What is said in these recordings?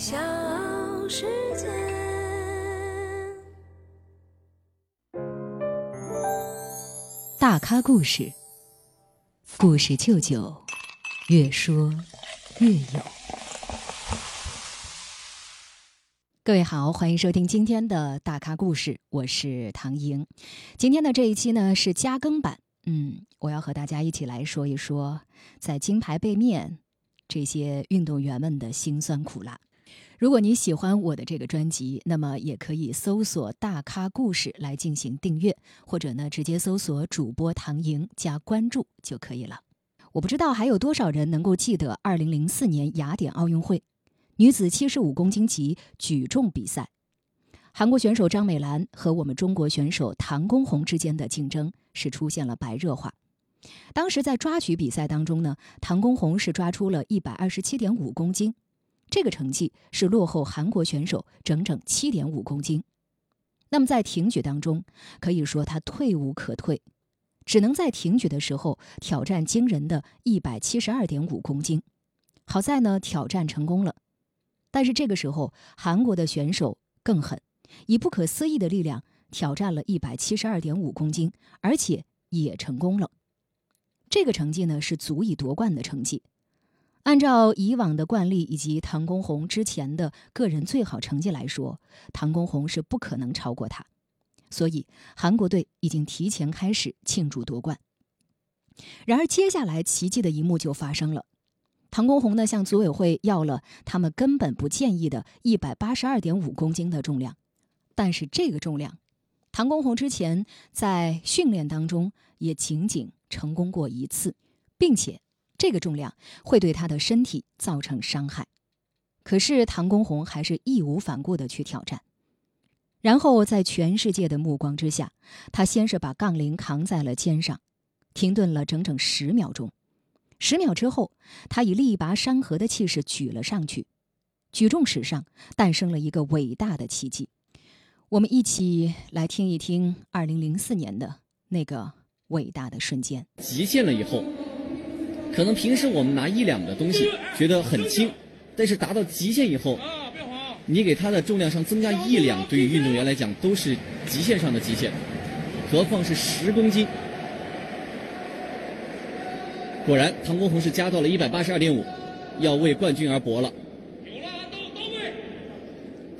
小世界。大咖故事，故事舅舅，越说越有。各位好，欢迎收听今天的大咖故事，我是唐莹。今天的这一期呢是加更版，嗯，我要和大家一起来说一说在金牌背面这些运动员们的辛酸苦辣。如果你喜欢我的这个专辑，那么也可以搜索“大咖故事”来进行订阅，或者呢直接搜索主播唐莹加关注就可以了。我不知道还有多少人能够记得2004年雅典奥运会女子75公斤级举重比赛，韩国选手张美兰和我们中国选手唐功红之间的竞争是出现了白热化。当时在抓举比赛当中呢，唐功红是抓出了一百二十七点五公斤。这个成绩是落后韩国选手整整七点五公斤。那么在挺举当中，可以说他退无可退，只能在挺举的时候挑战惊人的一百七十二点五公斤。好在呢，挑战成功了。但是这个时候，韩国的选手更狠，以不可思议的力量挑战了一百七十二点五公斤，而且也成功了。这个成绩呢，是足以夺冠的成绩。按照以往的惯例以及唐功红之前的个人最好成绩来说，唐功红是不可能超过他，所以韩国队已经提前开始庆祝夺冠。然而，接下来奇迹的一幕就发生了，唐功红呢向组委会要了他们根本不建议的一百八十二点五公斤的重量，但是这个重量，唐功红之前在训练当中也仅仅成功过一次，并且。这个重量会对他的身体造成伤害，可是唐功红还是义无反顾地去挑战。然后在全世界的目光之下，他先是把杠铃扛在了肩上，停顿了整整十秒钟。十秒之后，他以力拔山河的气势举了上去。举重史上诞生了一个伟大的奇迹。我们一起来听一听2004年的那个伟大的瞬间。极限了以后。可能平时我们拿一两的东西觉得很轻，但是达到极限以后，你给它的重量上增加一两，对于运动员来讲都是极限上的极限，何况是十公斤。果然，唐国红是加到了一百八十二点五，要为冠军而搏了。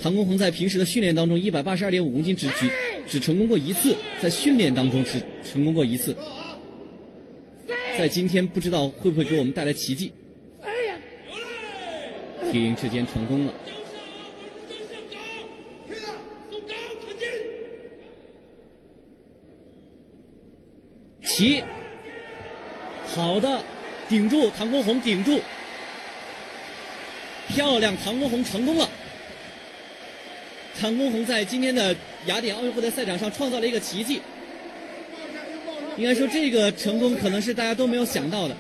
唐国红在平时的训练当中，一百八十二点五公斤只举只成功过一次，在训练当中只成功过一次。在今天不知道会不会给我们带来奇迹？体育之间成功了，起，好的，顶住，唐国红顶住，漂亮，唐国红成功了。唐国红在今天的雅典奥运会的赛场上创造了一个奇迹。应该说，这个成功可能是大家都没有想到的。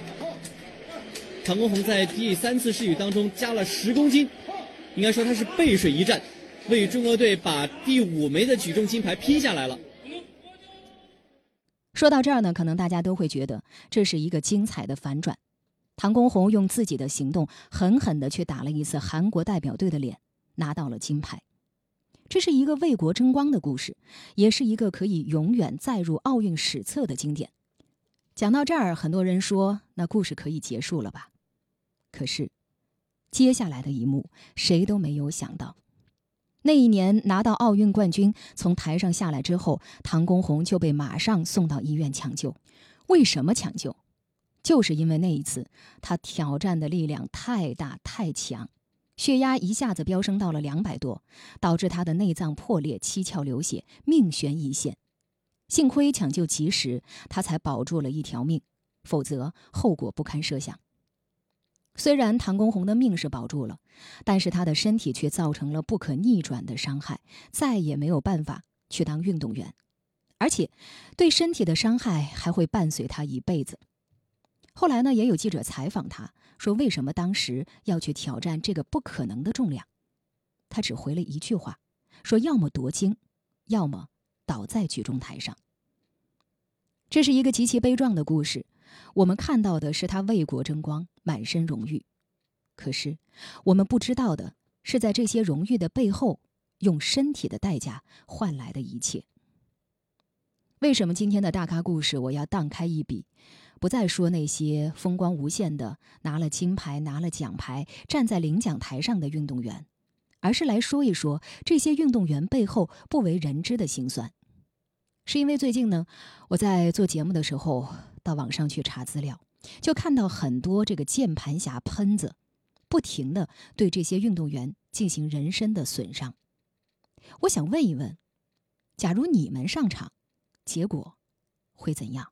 唐功红在第三次试举当中加了十公斤，应该说他是背水一战，为中国队把第五枚的举重金牌拼下来了。说到这儿呢，可能大家都会觉得这是一个精彩的反转。唐功红用自己的行动狠狠地去打了一次韩国代表队的脸，拿到了金牌。这是一个为国争光的故事，也是一个可以永远载入奥运史册的经典。讲到这儿，很多人说那故事可以结束了吧？可是，接下来的一幕谁都没有想到。那一年拿到奥运冠军，从台上下来之后，唐功红就被马上送到医院抢救。为什么抢救？就是因为那一次他挑战的力量太大太强。血压一下子飙升到了两百多，导致他的内脏破裂、七窍流血，命悬一线。幸亏抢救及时，他才保住了一条命，否则后果不堪设想。虽然唐功红的命是保住了，但是他的身体却造成了不可逆转的伤害，再也没有办法去当运动员，而且对身体的伤害还会伴随他一辈子。后来呢，也有记者采访他。说为什么当时要去挑战这个不可能的重量？他只回了一句话：说要么夺金，要么倒在举重台上。这是一个极其悲壮的故事。我们看到的是他为国争光，满身荣誉。可是我们不知道的是在这些荣誉的背后，用身体的代价换来的一切。为什么今天的大咖故事我要荡开一笔，不再说那些风光无限的拿了金牌、拿了奖牌、站在领奖台上的运动员，而是来说一说这些运动员背后不为人知的辛酸？是因为最近呢，我在做节目的时候到网上去查资料，就看到很多这个键盘侠喷子，不停的对这些运动员进行人身的损伤。我想问一问，假如你们上场？结果会怎样？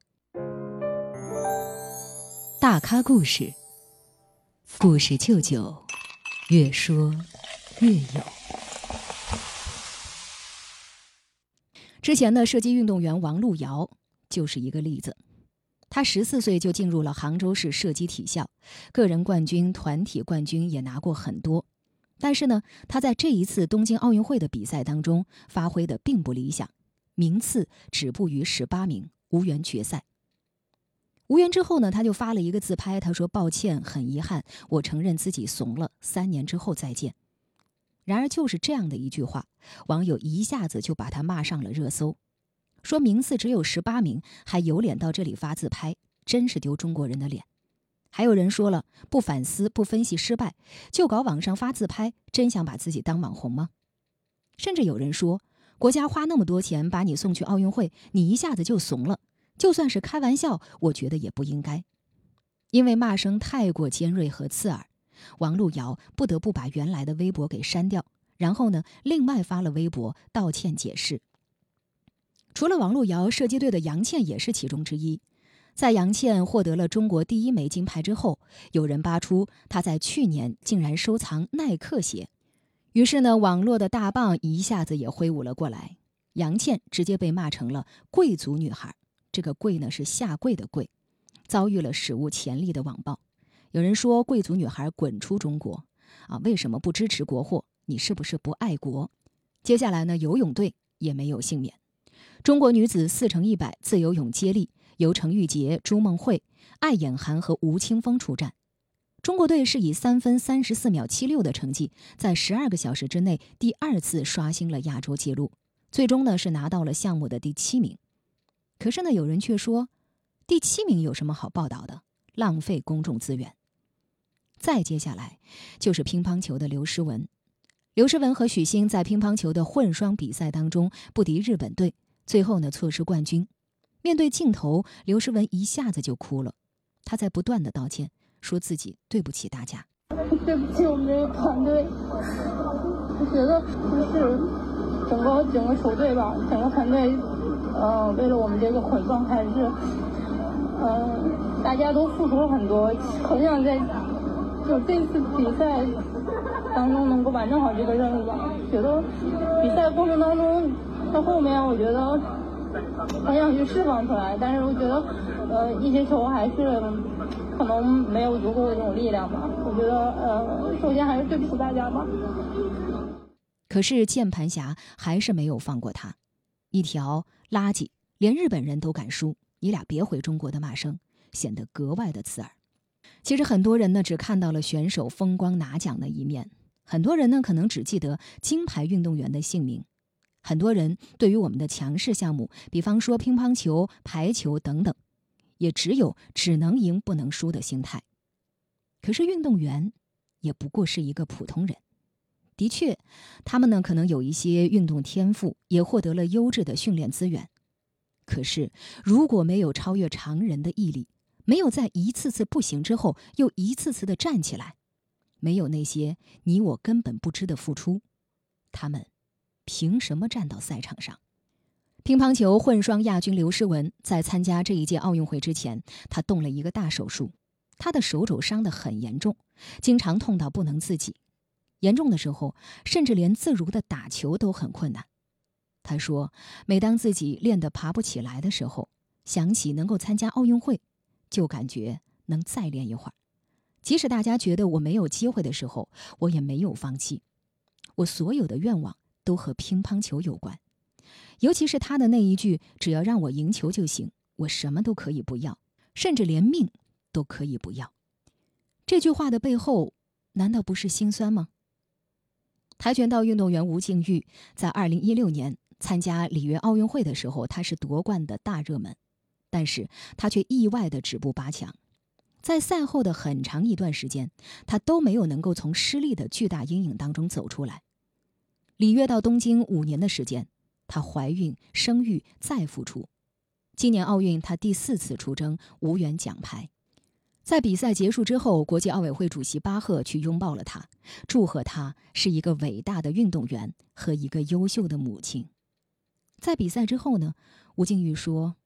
大咖故事，故事舅舅，越说越有。之前的射击运动员王璐瑶就是一个例子。他十四岁就进入了杭州市射击体校，个人冠军、团体冠军也拿过很多。但是呢，他在这一次东京奥运会的比赛当中发挥的并不理想。名次止步于十八名，无缘决赛。无缘之后呢，他就发了一个自拍，他说：“抱歉，很遗憾，我承认自己怂了。三年之后再见。”然而，就是这样的一句话，网友一下子就把他骂上了热搜，说名次只有十八名，还有脸到这里发自拍，真是丢中国人的脸。还有人说了，不反思，不分析失败，就搞网上发自拍，真想把自己当网红吗？甚至有人说。国家花那么多钱把你送去奥运会，你一下子就怂了。就算是开玩笑，我觉得也不应该，因为骂声太过尖锐和刺耳，王璐瑶不得不把原来的微博给删掉，然后呢，另外发了微博道歉解释。除了王璐瑶，射击队的杨倩也是其中之一。在杨倩获得了中国第一枚金牌之后，有人扒出她在去年竟然收藏耐克鞋。于是呢，网络的大棒一下子也挥舞了过来，杨倩直接被骂成了贵族女孩。这个“跪”呢是下跪的“跪”，遭遇了史无前例的网暴。有人说：“贵族女孩滚出中国！”啊，为什么不支持国货？你是不是不爱国？接下来呢，游泳队也没有幸免。中国女子四乘一百自由泳接力由程玉洁、朱梦慧、艾衍涵和吴青峰出战。中国队是以三分三十四秒七六的成绩，在十二个小时之内第二次刷新了亚洲纪录，最终呢是拿到了项目的第七名。可是呢，有人却说，第七名有什么好报道的？浪费公众资源。再接下来就是乒乓球的刘诗雯，刘诗雯和许昕在乒乓球的混双比赛当中不敌日本队，最后呢错失冠军。面对镜头，刘诗雯一下子就哭了，她在不断的道歉。说自己对不起大家，对不起我们这个团队。我觉得就是整个整个球队吧，整个团队，呃，为了我们这个混双还是，呃，大家都付出了很多，很想在就这次比赛当中能够完成好这个任务吧。觉得比赛过程当中到后面，我觉得很想去释放出来，但是我觉得，呃，一些球还是。可能没有足够的这种力量吧，我觉得，呃，首先还是对不起大家吧。可是键盘侠还是没有放过他，一条垃圾，连日本人都敢输，你俩别回中国的骂声显得格外的刺耳。其实很多人呢只看到了选手风光拿奖的一面，很多人呢可能只记得金牌运动员的姓名，很多人对于我们的强势项目，比方说乒乓球、排球等等。也只有只能赢不能输的心态，可是运动员也不过是一个普通人。的确，他们呢可能有一些运动天赋，也获得了优质的训练资源。可是，如果没有超越常人的毅力，没有在一次次不行之后又一次次的站起来，没有那些你我根本不知的付出，他们凭什么站到赛场上？乒乓球混双亚军刘诗雯在参加这一届奥运会之前，她动了一个大手术，她的手肘伤得很严重，经常痛到不能自己，严重的时候甚至连自如的打球都很困难。他说：“每当自己练得爬不起来的时候，想起能够参加奥运会，就感觉能再练一会儿。即使大家觉得我没有机会的时候，我也没有放弃。我所有的愿望都和乒乓球有关。”尤其是他的那一句“只要让我赢球就行，我什么都可以不要，甚至连命都可以不要”，这句话的背后，难道不是心酸吗？跆拳道运动员吴静钰在2016年参加里约奥运会的时候，她是夺冠的大热门，但是她却意外的止步八强。在赛后的很长一段时间，她都没有能够从失利的巨大阴影当中走出来。里约到东京五年的时间，她怀孕、生育再复出。今年奥运，她第四次出征，无缘奖牌。在比赛结束之后，国际奥委会主席巴赫去拥抱了她，祝贺她是一个伟大的运动员和一个优秀的母亲。在比赛之后呢，吴静钰说：“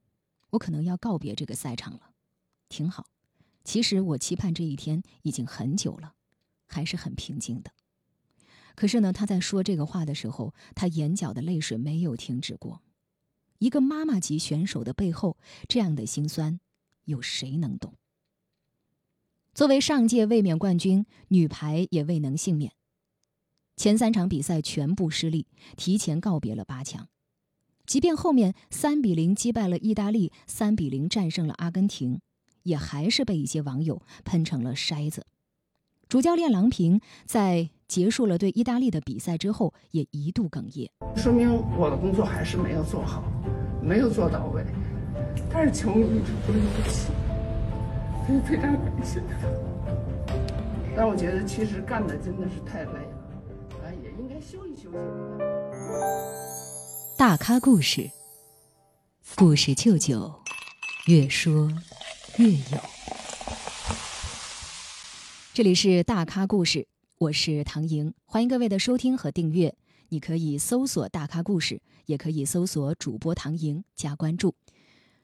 我可能要告别这个赛场了，挺好。其实我期盼这一天已经很久了，还是很平静的。”可是呢，他在说这个话的时候，他眼角的泪水没有停止过。一个妈妈级选手的背后，这样的心酸，有谁能懂？作为上届卫冕冠军，女排也未能幸免。前三场比赛全部失利，提前告别了八强。即便后面三比零击败了意大利，三比零战胜了阿根廷，也还是被一些网友喷成了筛子。主教练郎平在结束了对意大利的比赛之后，也一度哽咽，说明我的工作还是没有做好，没有做到位。但是球迷一直不离不弃，非常感谢。但我觉得其实干的真的是太累了，啊，也应该休息休息。大咖故事，故事舅舅，越说越有。这里是大咖故事，我是唐莹，欢迎各位的收听和订阅。你可以搜索“大咖故事”，也可以搜索主播唐莹加关注。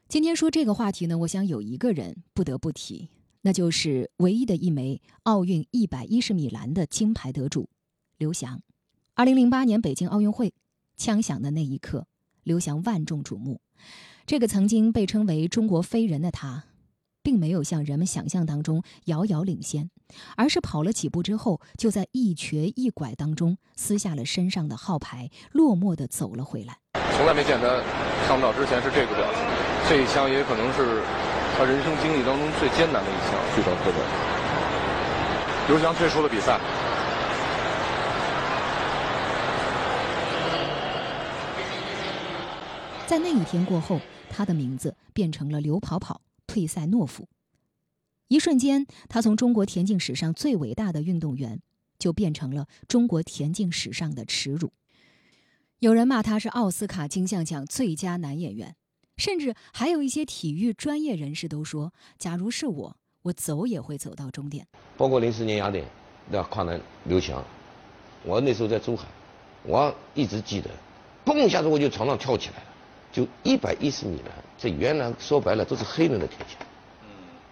今天说这个话题呢，我想有一个人不得不提，那就是唯一的一枚奥运一百一十米栏的金牌得主刘翔。二零零八年北京奥运会枪响的那一刻，刘翔万众瞩目。这个曾经被称为“中国飞人”的他。并没有像人们想象当中遥遥领先，而是跑了几步之后，就在一瘸一拐当中撕下了身上的号牌，落寞地走了回来。从来没见他上不了之前是这个表情，这一枪也可能是他人生经历当中最艰难的一枪，非常挫折。刘翔退出了比赛。在那一天过后，他的名字变成了刘跑跑。退赛懦夫，一瞬间，他从中国田径史上最伟大的运动员，就变成了中国田径史上的耻辱。有人骂他是奥斯卡金像奖最佳男演员，甚至还有一些体育专业人士都说：“假如是我，我走也会走到终点。”包括零四年雅典，那跨栏刘翔，我那时候在珠海，我一直记得，嘣一下子我就床上跳起来了。就一百一十米栏，这原来说白了都是黑人的天下，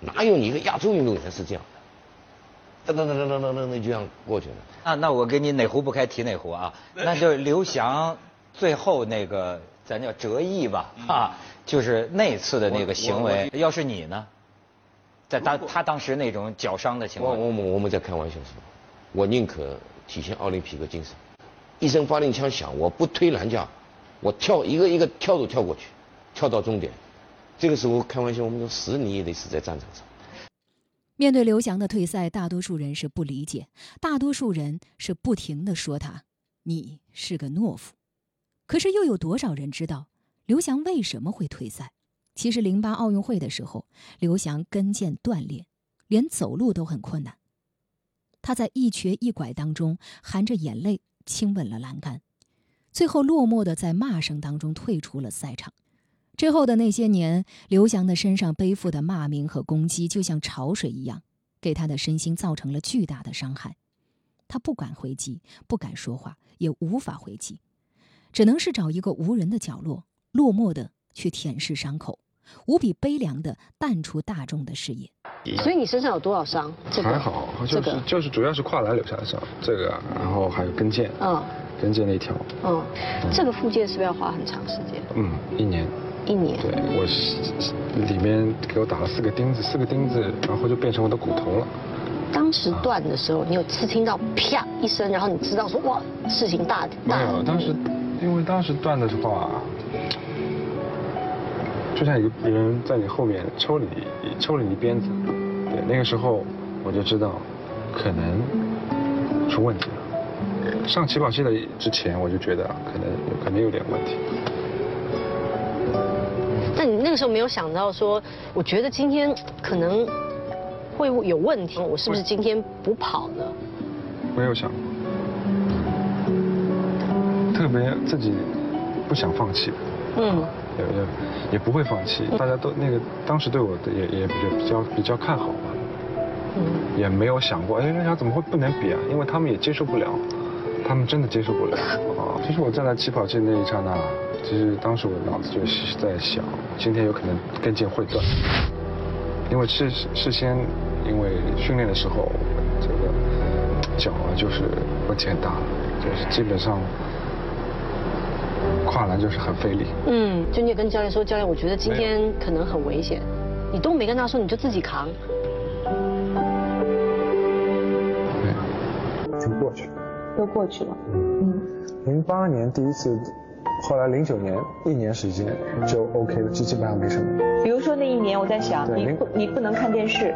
哪有你一个亚洲运动员是这样的？噔噔噔噔噔噔噔，就这样过去了。啊，那我给你哪壶不开提哪壶啊？那就是刘翔最后那个咱叫折翼吧，啊，就是那次的那个行为。要是你呢，在当他当时那种脚伤的情况，我我我们在开玩笑说，我宁可体现奥林匹克精神，一声发令枪响，我不推栏架。我跳一个一个跳都跳过去，跳到终点。这个时候开玩笑，我们说死你也得死在战场上。面对刘翔的退赛，大多数人是不理解，大多数人是不停的说他：“你是个懦夫。”可是又有多少人知道刘翔为什么会退赛？其实零八奥运会的时候，刘翔跟腱断裂，连走路都很困难。他在一瘸一拐当中，含着眼泪亲吻了栏杆。最后落寞的在骂声当中退出了赛场。之后的那些年，刘翔的身上背负的骂名和攻击，就像潮水一样，给他的身心造成了巨大的伤害。他不敢回击，不敢说话，也无法回击，只能是找一个无人的角落，落寞的去舔舐伤口，无比悲凉的淡出大众的视野。所以你身上有多少伤？还好，就是就是主要是跨栏留下的伤，这个，然后还有跟腱。嗯。跟腱那条，嗯，这个复健是不是要花很长时间？嗯，一年。一年。对，我里面给我打了四个钉子，四个钉子，然后就变成我的骨头了。当时断的时候，你有是听到啪一声，然后你知道说哇，事情大大。没有，当时因为当时断的话，就像一个人在你后面抽你抽了你鞭子，对，那个时候我就知道可能出问题了。上起跑线的之前，我就觉得可能可能有点问题。那你那个时候没有想到说，我觉得今天可能会有问题，我是不是今天不跑呢？没有想，特别自己不想放弃。嗯。也也也不会放弃，大家都那个当时对我的也也比较比较比较看好吧，嗯，也没有想过，哎，人家怎么会不能比啊？因为他们也接受不了，他们真的接受不了啊。其实我站在起跑线那一刹那，其实当时我脑子就是在想，今天有可能跟腱会断，因为事事先因为训练的时候，这个脚啊就是问题很大，就是基本上。跨栏就是很费力。嗯，就你也跟教练说，教练，我觉得今天可能很危险。你都没跟他说，你就自己扛。对，就过去了。都过去了。嗯。零八年第一次，后来零九年一年时间就 OK 了，就基本上没什么。比如说那一年，我在想，你不你不能看电视，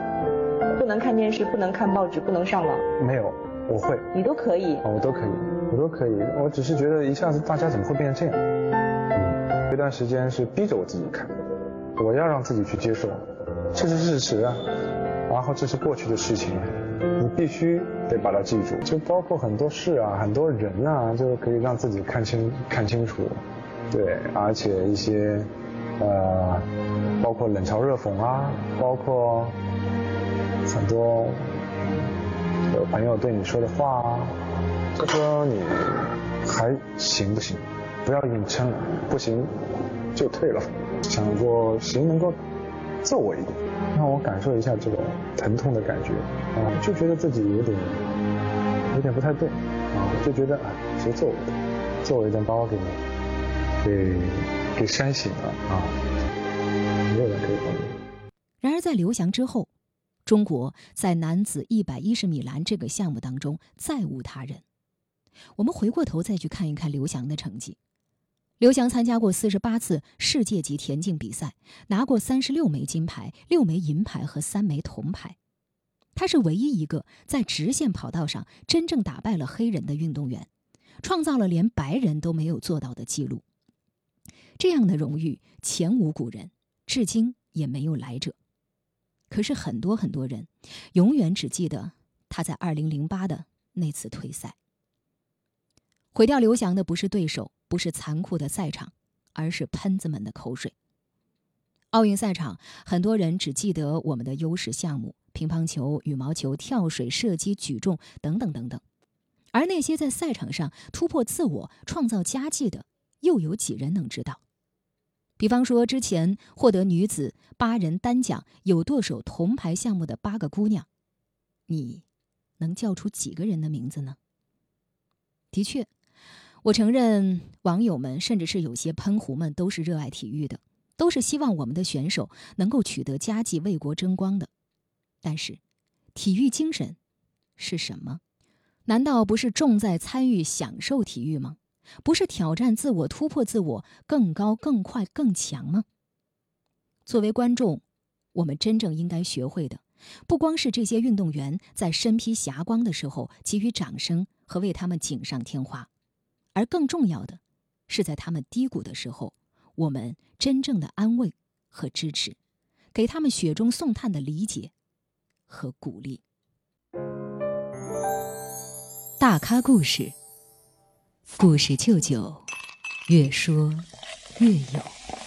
不能看电视，不能看报纸，不能上网。没有。我会，你都可以，我都可以，我都可以。我只是觉得一下子大家怎么会变成这样？嗯，这段时间是逼着我自己看，我要让自己去接受，这是事实啊。然后这是过去的事情，你必须得把它记住。就包括很多事啊，很多人啊，就可以让自己看清看清楚。对，而且一些呃，包括冷嘲热讽啊，包括很多。有朋友对你说的话啊，就说你还行不行？不要硬撑，不行就退了。想过谁能够揍我一顿，让我感受一下这种疼痛的感觉啊，就觉得自己有点有点不太对啊，就觉得啊，谁揍我一点，揍我一顿把我给给给扇醒了啊，没有人可以帮你。然而在刘翔之后。中国在男子一百一十米栏这个项目当中再无他人。我们回过头再去看一看刘翔的成绩。刘翔参加过四十八次世界级田径比赛，拿过三十六枚金牌、六枚银牌和三枚铜牌。他是唯一一个在直线跑道上真正打败了黑人的运动员，创造了连白人都没有做到的记录。这样的荣誉前无古人，至今也没有来者。可是很多很多人，永远只记得他在二零零八的那次退赛。毁掉刘翔的不是对手，不是残酷的赛场，而是喷子们的口水。奥运赛场，很多人只记得我们的优势项目：乒乓球、羽毛球、跳水、射击、举重等等等等。而那些在赛场上突破自我、创造佳绩的，又有几人能知道？比方说，之前获得女子八人单桨有舵手铜牌项目的八个姑娘，你能叫出几个人的名字呢？的确，我承认，网友们甚至是有些喷壶们都是热爱体育的，都是希望我们的选手能够取得佳绩、为国争光的。但是，体育精神是什么？难道不是重在参与、享受体育吗？不是挑战自我、突破自我、更高、更快、更强吗？作为观众，我们真正应该学会的，不光是这些运动员在身披霞光的时候给予掌声和为他们锦上添花，而更重要的，是在他们低谷的时候，我们真正的安慰和支持，给他们雪中送炭的理解和鼓励。大咖故事。故事舅舅，越说越有。